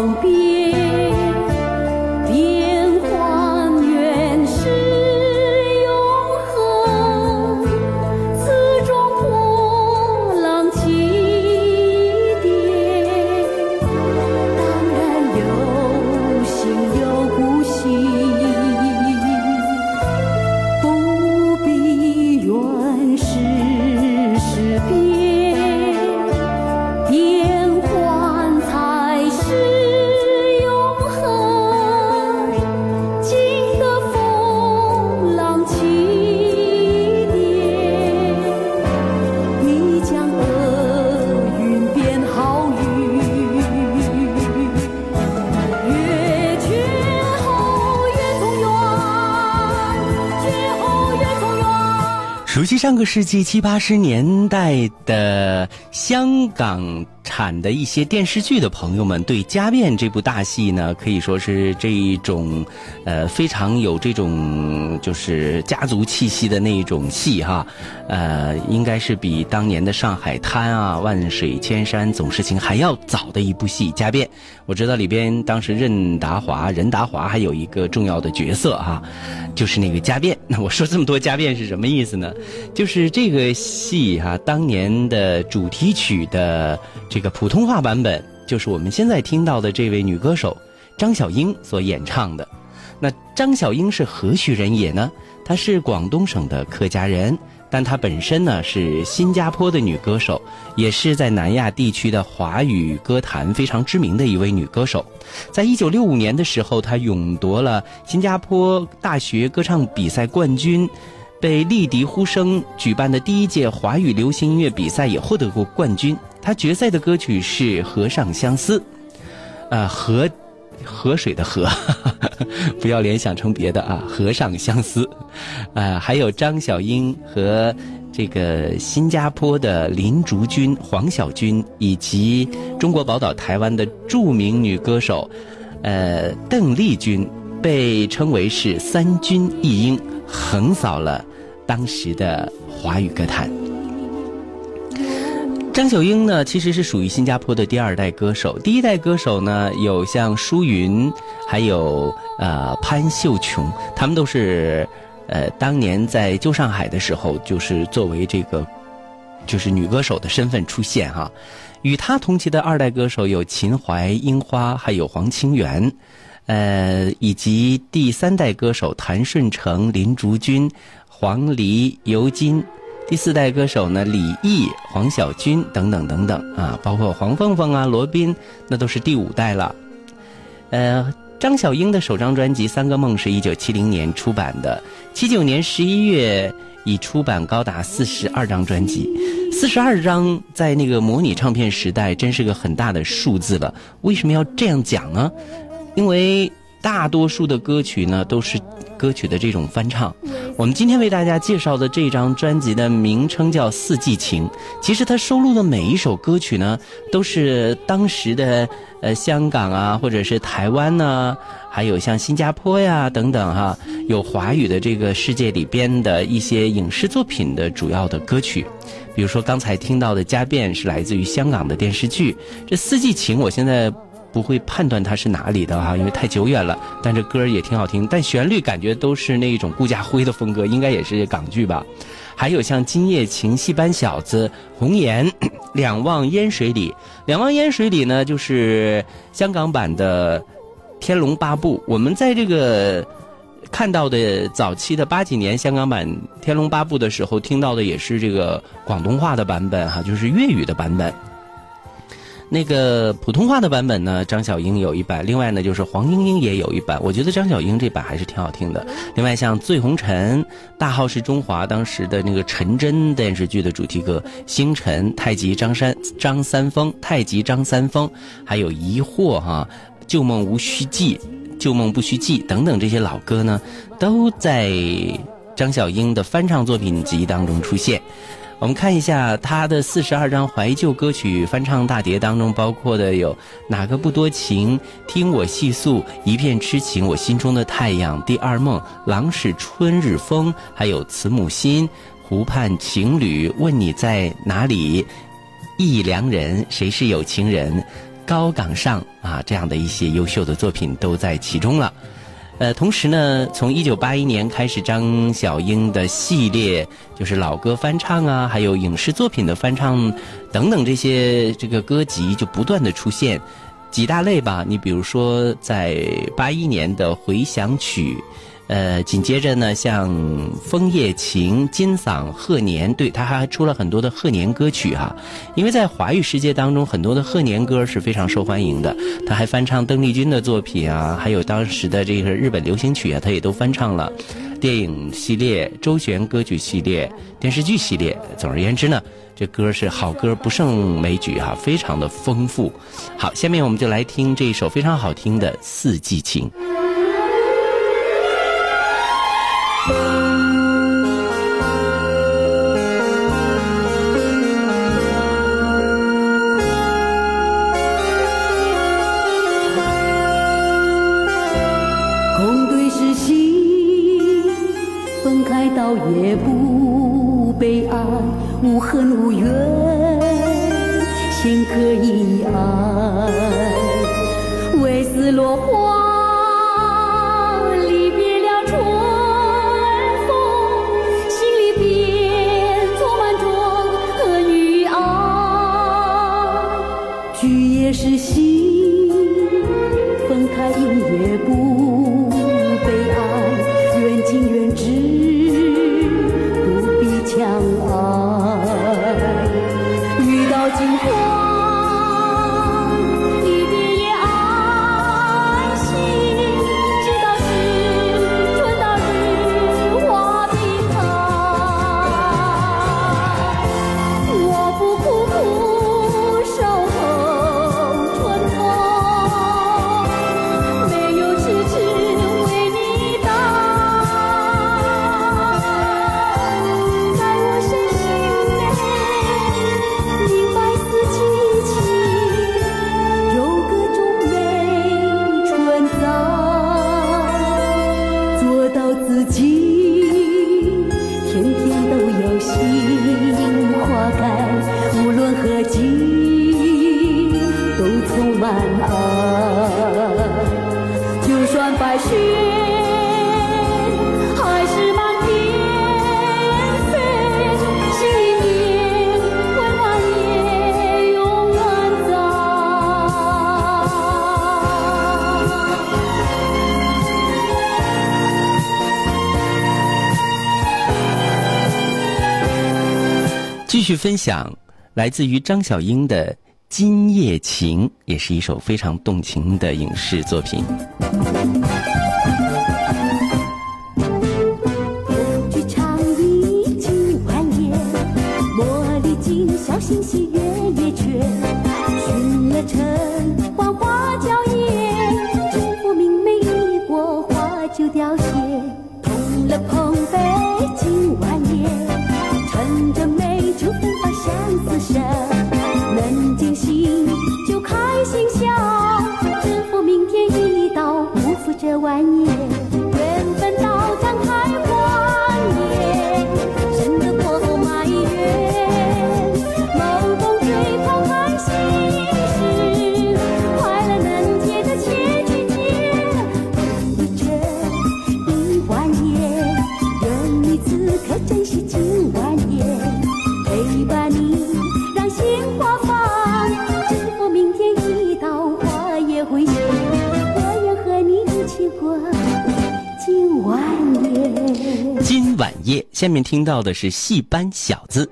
旁边。上个世纪七八十年代的香港产的一些电视剧的朋友们，对《家变》这部大戏呢，可以说是这一种，呃，非常有这种就是家族气息的那一种戏哈，呃，应该是比当年的《上海滩》啊、《万水千山总是情》还要早的一部戏《家变》。我知道里边当时任达华、任达华还有一个重要的角色哈，就是那个家变。那我说这么多家变是什么意思呢？就是这个戏哈、当年的主题曲的这个普通话版本，就是我们现在听到的这位女歌手张小英所演唱的。那张小英是何许人也呢？她是广东省的客家人，但她本身呢是新加坡的女歌手，也是在南亚地区的华语歌坛非常知名的一位女歌手。在一九六五年的时候，她勇夺了新加坡大学歌唱比赛冠军。被丽迪呼声举办的第一届华语流行音乐比赛也获得过冠军。他决赛的歌曲是《河上相思》，呃，河河水的河，不要联想成别的啊，《河上相思》，呃，还有张小英和这个新加坡的林竹君、黄小军，以及中国宝岛台湾的著名女歌手，呃，邓丽君，被称为是三军一英，横扫了当时的华语歌坛。张小英呢，其实是属于新加坡的第二代歌手。第一代歌手呢，有像舒云，还有呃潘秀琼，他们都是呃当年在旧上海的时候，就是作为这个就是女歌手的身份出现哈。与她同期的二代歌手有秦淮、樱花，还有黄清源，呃，以及第三代歌手谭顺成、林竹君、黄黎、尤金。第四代歌手呢，李毅、黄小军等等等等啊，包括黄凤凤啊、罗宾，那都是第五代了。呃，张小英的首张专辑《三个梦》是一九七零年出版的，七九年十一月已出版高达四十二张专辑，四十二张在那个模拟唱片时代真是个很大的数字了。为什么要这样讲呢？因为大多数的歌曲呢都是歌曲的这种翻唱。我们今天为大家介绍的这张专辑的名称叫《四季情》，其实它收录的每一首歌曲呢，都是当时的呃香港啊，或者是台湾呢、还有像新加坡呀等等哈、有华语的这个世界里边的一些影视作品的主要的歌曲。比如说刚才听到的《家变》是来自于香港的电视剧，这《四季情》我现在。不会判断它是哪里的哈，因为太久远了。但这歌也挺好听，但旋律感觉都是那一种顾家辉的风格，应该也是港剧吧。还有像《今夜情》《戏班小子》《红颜》《两望烟水里》，《两望烟水里》呢就是香港版的《天龙八部》。我们在这个看到的早期的八几年香港版《天龙八部》的时候，听到的也是这个广东话的版本哈，就是粤语的版本。那个普通话的版本呢，张小英有一版，另外呢就是黄莺莺也有一版。我觉得张小英这版还是挺好听的。另外像《醉红尘》《大号是中华》当时的那个陈真电视剧的主题歌《星辰》《太极张三张三丰》《太极张三丰》，还有《疑惑》哈，《旧梦无须记》《旧梦不须记》等等这些老歌呢，都在张小英的翻唱作品集当中出现。我们看一下他的四十二张怀旧歌曲翻唱大碟当中，包括的有哪个不多情、听我细诉、一片痴情、我心中的太阳、第二梦、郎是春日风，还有慈母心、湖畔情侣、问你在哪里、忆良人、谁是有情人、高岗上啊这样的一些优秀的作品都在其中了。呃，同时呢，从一九八一年开始，张小英的系列就是老歌翻唱啊，还有影视作品的翻唱等等这些这个歌集就不断的出现，几大类吧。你比如说，在八一年的回响曲。呃，紧接着呢，像《枫叶情》《金嗓贺年》，对他还出了很多的贺年歌曲哈。因为在华语世界当中，很多的贺年歌是非常受欢迎的。他还翻唱邓丽君的作品啊，还有当时的这个日本流行曲啊，他也都翻唱了。电影系列、周璇歌曲系列、电视剧系列，总而言之呢，这歌是好歌不胜枚举哈，非常的丰富。好，下面我们就来听这一首非常好听的《四季情》。Bye. 继续分享来自于张小英的《今夜情》，也是一首非常动情的影视作品。下面听到的是戏班小子。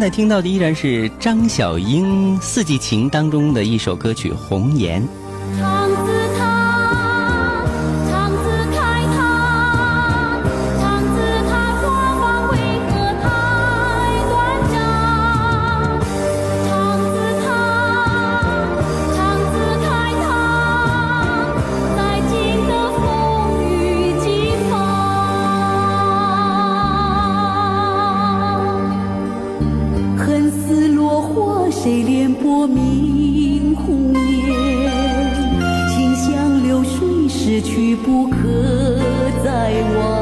现在听到的依然是张小英《四季情》当中的一首歌曲《红颜》。谁怜薄命红颜？心像流水逝去，不可再。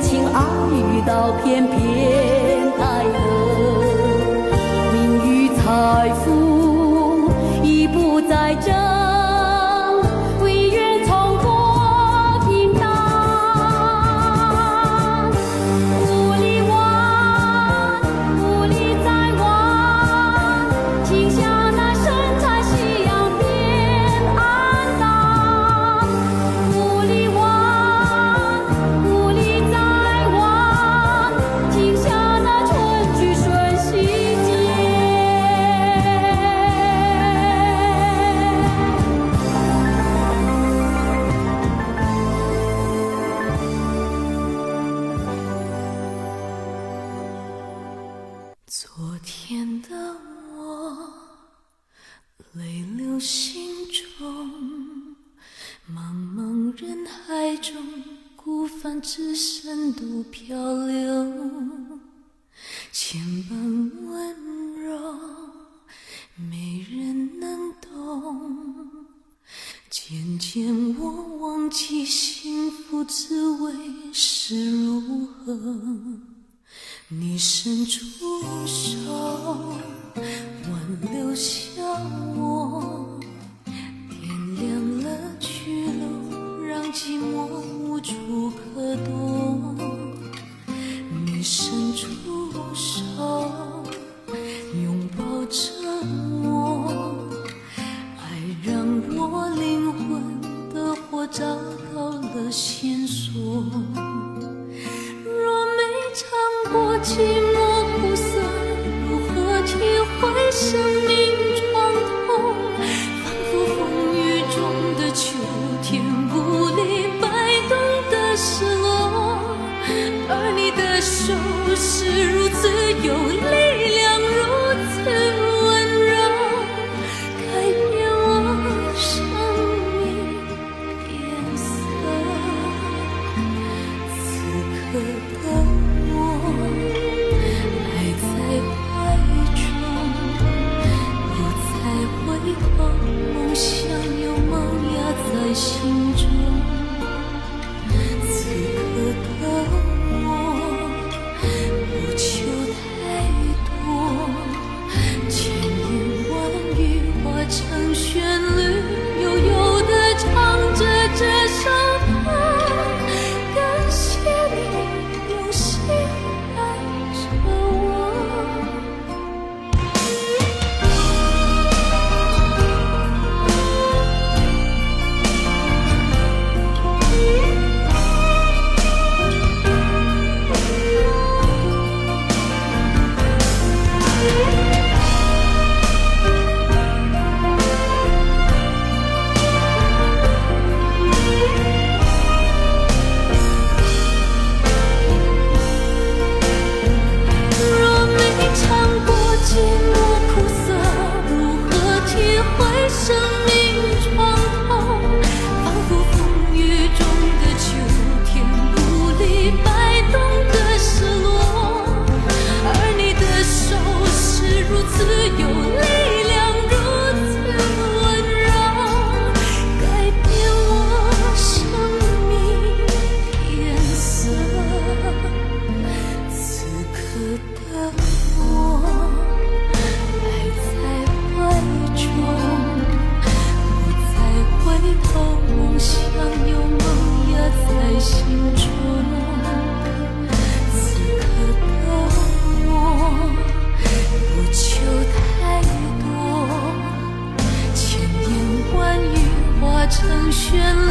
情爱遇到偏偏爱我，名誉财富已不再争。只身独漂流，千般温柔，没人能懂。渐渐我忘记幸福滋味是如何，你伸出手，挽留下我。寂寞无处可躲，你伸出手，拥抱着我。爱让我灵魂的火找到了线索，若没尝过寂寞。绚。